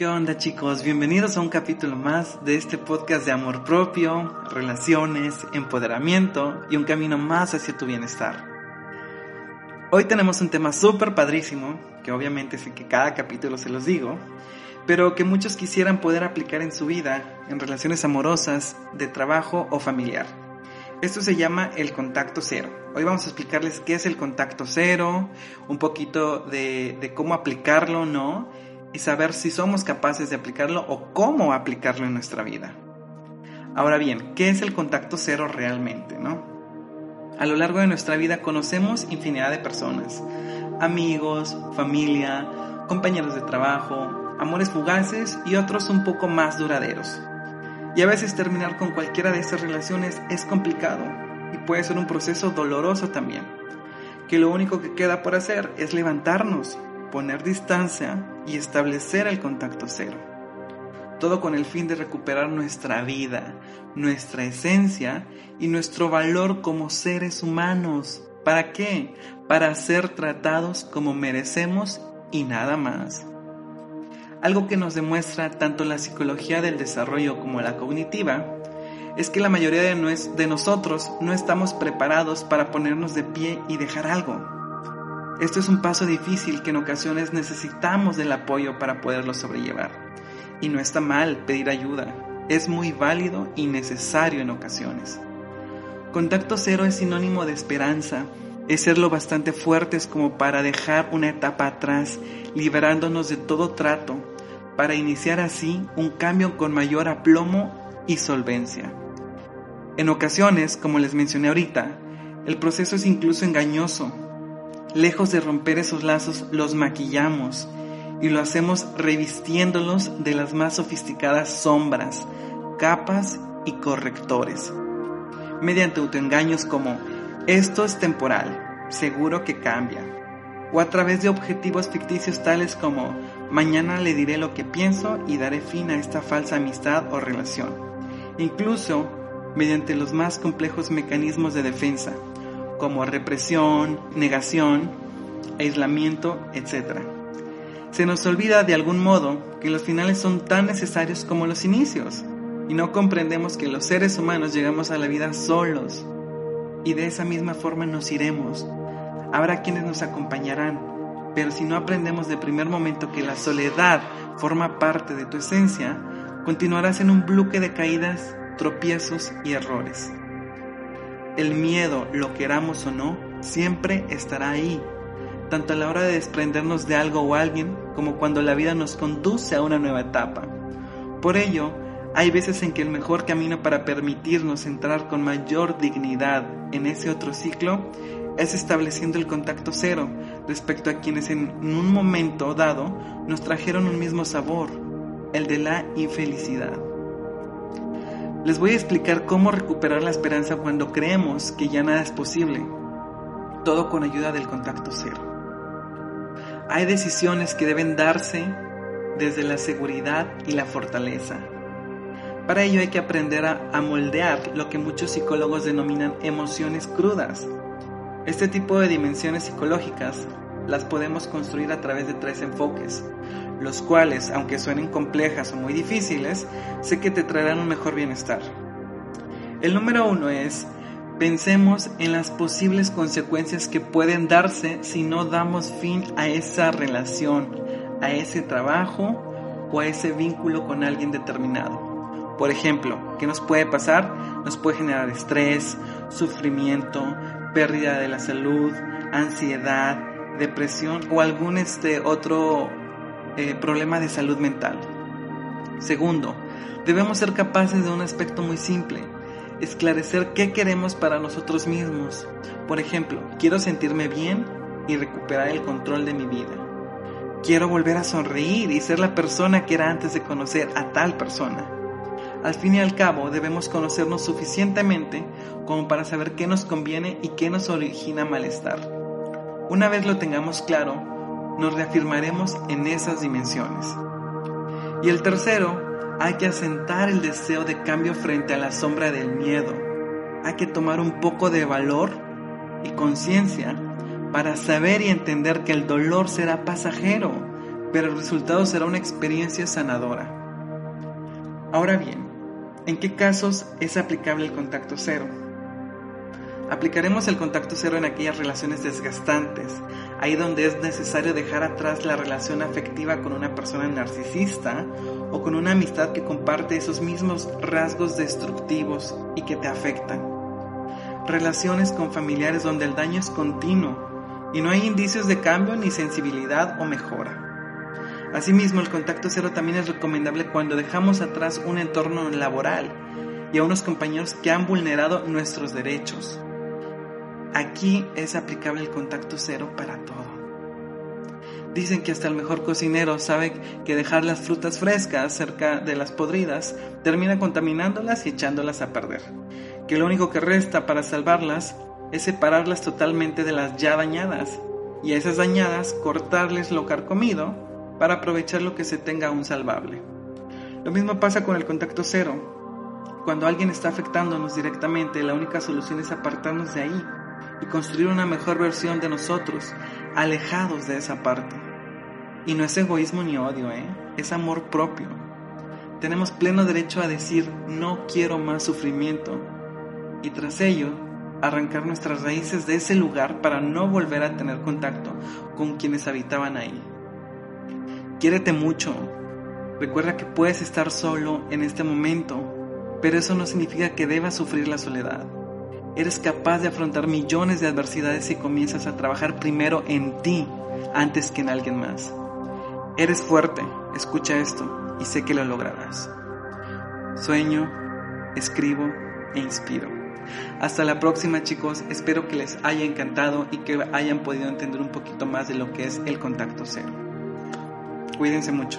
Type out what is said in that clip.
¿Qué onda chicos? Bienvenidos a un capítulo más de este podcast de amor propio, relaciones, empoderamiento y un camino más hacia tu bienestar. Hoy tenemos un tema súper padrísimo, que obviamente sé que cada capítulo se los digo, pero que muchos quisieran poder aplicar en su vida, en relaciones amorosas, de trabajo o familiar. Esto se llama el contacto cero. Hoy vamos a explicarles qué es el contacto cero, un poquito de, de cómo aplicarlo, ¿no? Y saber si somos capaces de aplicarlo o cómo aplicarlo en nuestra vida. Ahora bien, ¿qué es el contacto cero realmente, no? A lo largo de nuestra vida conocemos infinidad de personas, amigos, familia, compañeros de trabajo, amores fugaces y otros un poco más duraderos. Y a veces terminar con cualquiera de estas relaciones es complicado y puede ser un proceso doloroso también, que lo único que queda por hacer es levantarnos poner distancia y establecer el contacto cero. Todo con el fin de recuperar nuestra vida, nuestra esencia y nuestro valor como seres humanos. ¿Para qué? Para ser tratados como merecemos y nada más. Algo que nos demuestra tanto la psicología del desarrollo como la cognitiva es que la mayoría de, de nosotros no estamos preparados para ponernos de pie y dejar algo esto es un paso difícil que en ocasiones necesitamos del apoyo para poderlo sobrellevar. Y no está mal pedir ayuda, es muy válido y necesario en ocasiones. Contacto cero es sinónimo de esperanza, es ser lo bastante fuertes como para dejar una etapa atrás, liberándonos de todo trato, para iniciar así un cambio con mayor aplomo y solvencia. En ocasiones, como les mencioné ahorita, el proceso es incluso engañoso, Lejos de romper esos lazos, los maquillamos y lo hacemos revistiéndolos de las más sofisticadas sombras, capas y correctores. Mediante autoengaños como esto es temporal, seguro que cambia. O a través de objetivos ficticios tales como mañana le diré lo que pienso y daré fin a esta falsa amistad o relación. Incluso mediante los más complejos mecanismos de defensa, como represión, negación, aislamiento, etc. Se nos olvida de algún modo que los finales son tan necesarios como los inicios y no comprendemos que los seres humanos llegamos a la vida solos y de esa misma forma nos iremos. Habrá quienes nos acompañarán, pero si no aprendemos de primer momento que la soledad forma parte de tu esencia, continuarás en un bloque de caídas, tropiezos y errores. El miedo, lo queramos o no, siempre estará ahí, tanto a la hora de desprendernos de algo o alguien como cuando la vida nos conduce a una nueva etapa. Por ello, hay veces en que el mejor camino para permitirnos entrar con mayor dignidad en ese otro ciclo es estableciendo el contacto cero respecto a quienes en un momento dado nos trajeron un mismo sabor, el de la infelicidad. Les voy a explicar cómo recuperar la esperanza cuando creemos que ya nada es posible. Todo con ayuda del contacto cero. Hay decisiones que deben darse desde la seguridad y la fortaleza. Para ello hay que aprender a, moldear lo que muchos psicólogos denominan emociones crudas. Este tipo de dimensiones psicológicas las podemos construir a través de tres enfoques, los cuales, aunque suenen complejas o muy difíciles, sé que te traerán un mejor bienestar. El número uno es, pensemos en las posibles consecuencias que pueden darse si no damos fin a esa relación, a ese trabajo o a ese vínculo con alguien determinado. Por ejemplo, ¿qué nos puede pasar? Nos puede generar estrés, sufrimiento, pérdida de la salud, ansiedad, depresión o algún este otro eh, problema de salud mental. Segundo, debemos ser capaces de un aspecto muy simple, esclarecer qué queremos para nosotros mismos. Por ejemplo, quiero sentirme bien y recuperar el control de mi vida. Quiero volver a sonreír y ser la persona que era antes de conocer a tal persona. Al fin y al cabo, debemos conocernos suficientemente como para saber qué nos conviene y qué nos origina malestar. Una vez lo tengamos claro, nos reafirmaremos en esas dimensiones. Y el tercero, hay que asentar el deseo de cambio frente a la sombra del miedo. Hay que tomar un poco de valor y conciencia para saber y entender que el dolor será pasajero, pero el resultado será una experiencia sanadora. Ahora bien, ¿en qué casos es aplicable el contacto cero? Aplicaremos el contacto cero en aquellas relaciones desgastantes, ahí donde es necesario dejar atrás la relación afectiva con una persona narcisista o con una amistad que comparte esos mismos rasgos destructivos y que te afectan. Relaciones con familiares donde el daño es continuo y no hay indicios de cambio ni sensibilidad o mejora. Asimismo, el contacto cero también es recomendable cuando dejamos atrás un entorno laboral y a unos compañeros que han vulnerado nuestros derechos. Aquí es aplicable el contacto cero para todo. Dicen que hasta el mejor cocinero sabe que dejar las frutas frescas cerca de las podridas termina contaminándolas y echándolas a perder. Que lo único que resta para salvarlas es separarlas totalmente de las ya dañadas y a esas dañadas cortarles lo carcomido para aprovechar lo que se tenga aún salvable. Lo mismo pasa con el contacto cero. Cuando alguien está afectándonos directamente, la única solución es apartarnos de ahí y construir una mejor versión de nosotros, alejados de esa parte. Y no es egoísmo ni odio, ¿eh? es amor propio. Tenemos pleno derecho a decir no quiero más sufrimiento y tras ello arrancar nuestras raíces de ese lugar para no volver a tener contacto con quienes habitaban ahí. Quiérete mucho. Recuerda que puedes estar solo en este momento, pero eso no significa que debas sufrir la soledad. Eres capaz de afrontar millones de adversidades si comienzas a trabajar primero en ti antes que en alguien más. Eres fuerte, escucha esto y sé que lo lograrás. Sueño, escribo e inspiro. Hasta la próxima chicos, espero que les haya encantado y que hayan podido entender un poquito más de lo que es el contacto cero. Cuídense mucho.